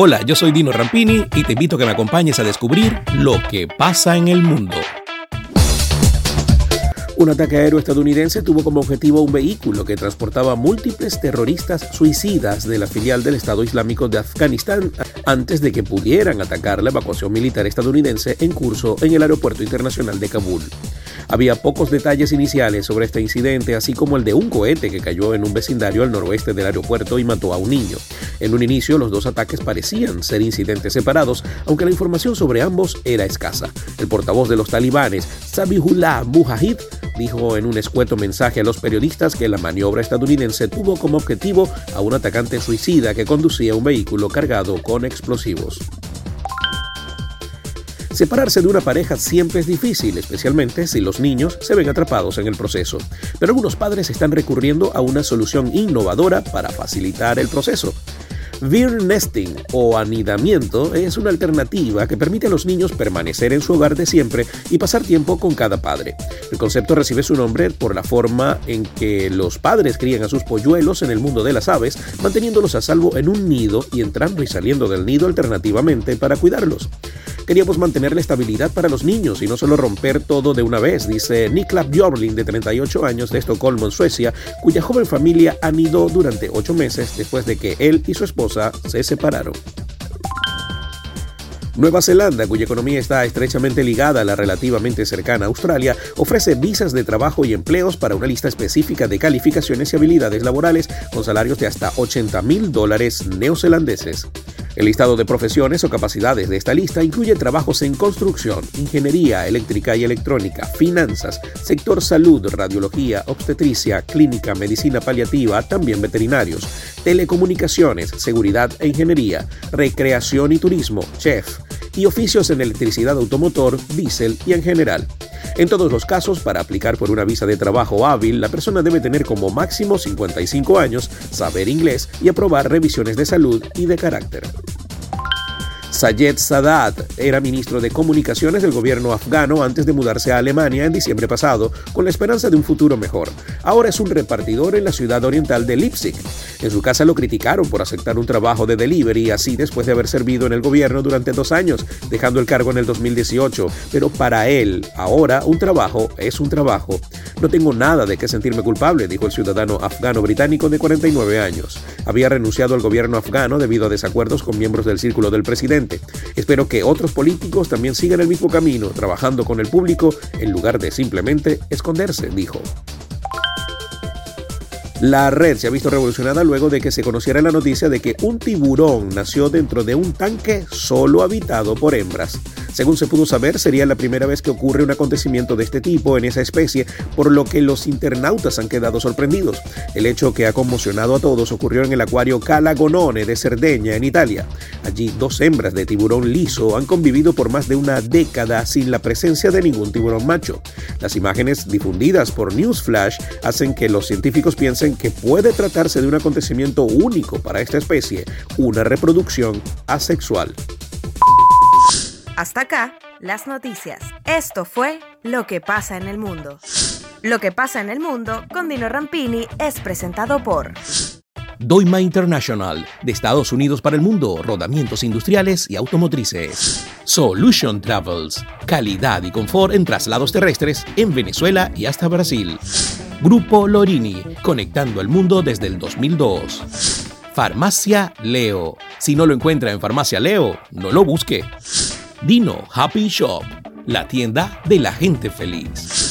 Hola, yo soy Dino Rampini y te invito a que me acompañes a descubrir lo que pasa en el mundo. Un ataque aéreo estadounidense tuvo como objetivo un vehículo que transportaba múltiples terroristas suicidas de la filial del Estado Islámico de Afganistán antes de que pudieran atacar la evacuación militar estadounidense en curso en el Aeropuerto Internacional de Kabul. Había pocos detalles iniciales sobre este incidente, así como el de un cohete que cayó en un vecindario al noroeste del aeropuerto y mató a un niño. En un inicio, los dos ataques parecían ser incidentes separados, aunque la información sobre ambos era escasa. El portavoz de los talibanes, Sabihullah Mujahid, dijo en un escueto mensaje a los periodistas que la maniobra estadounidense tuvo como objetivo a un atacante suicida que conducía un vehículo cargado con explosivos. Separarse de una pareja siempre es difícil, especialmente si los niños se ven atrapados en el proceso. Pero algunos padres están recurriendo a una solución innovadora para facilitar el proceso. Beer nesting o anidamiento es una alternativa que permite a los niños permanecer en su hogar de siempre y pasar tiempo con cada padre. El concepto recibe su nombre por la forma en que los padres crían a sus polluelos en el mundo de las aves, manteniéndolos a salvo en un nido y entrando y saliendo del nido alternativamente para cuidarlos. Queríamos mantener la estabilidad para los niños y no solo romper todo de una vez, dice Niklas Björling, de 38 años, de Estocolmo, en Suecia, cuya joven familia anidó durante ocho meses después de que él y su esposa se separaron. Nueva Zelanda, cuya economía está estrechamente ligada a la relativamente cercana Australia, ofrece visas de trabajo y empleos para una lista específica de calificaciones y habilidades laborales con salarios de hasta 80 mil dólares neozelandeses. El listado de profesiones o capacidades de esta lista incluye trabajos en construcción, ingeniería eléctrica y electrónica, finanzas, sector salud, radiología, obstetricia, clínica, medicina paliativa, también veterinarios, telecomunicaciones, seguridad e ingeniería, recreación y turismo, chef, y oficios en electricidad automotor, diésel y en general. En todos los casos, para aplicar por una visa de trabajo hábil, la persona debe tener como máximo 55 años, saber inglés y aprobar revisiones de salud y de carácter. Sayed Sadat era ministro de Comunicaciones del gobierno afgano antes de mudarse a Alemania en diciembre pasado, con la esperanza de un futuro mejor. Ahora es un repartidor en la ciudad oriental de Leipzig. En su casa lo criticaron por aceptar un trabajo de delivery así después de haber servido en el gobierno durante dos años, dejando el cargo en el 2018. Pero para él, ahora un trabajo es un trabajo. No tengo nada de qué sentirme culpable, dijo el ciudadano afgano-británico de 49 años. Había renunciado al gobierno afgano debido a desacuerdos con miembros del círculo del presidente Espero que otros políticos también sigan el mismo camino, trabajando con el público en lugar de simplemente esconderse, dijo. La red se ha visto revolucionada luego de que se conociera la noticia de que un tiburón nació dentro de un tanque solo habitado por hembras. Según se pudo saber, sería la primera vez que ocurre un acontecimiento de este tipo en esa especie, por lo que los internautas han quedado sorprendidos. El hecho que ha conmocionado a todos ocurrió en el acuario Calagonone de Cerdeña, en Italia. Allí, dos hembras de tiburón liso han convivido por más de una década sin la presencia de ningún tiburón macho. Las imágenes difundidas por Newsflash hacen que los científicos piensen que puede tratarse de un acontecimiento único para esta especie, una reproducción asexual. Hasta acá, las noticias. Esto fue Lo que pasa en el mundo. Lo que pasa en el mundo con Dino Rampini es presentado por Doima International, de Estados Unidos para el mundo, rodamientos industriales y automotrices. Solution Travels, calidad y confort en traslados terrestres en Venezuela y hasta Brasil. Grupo Lorini, conectando el mundo desde el 2002. Farmacia Leo. Si no lo encuentra en Farmacia Leo, no lo busque. Dino Happy Shop, la tienda de la gente feliz.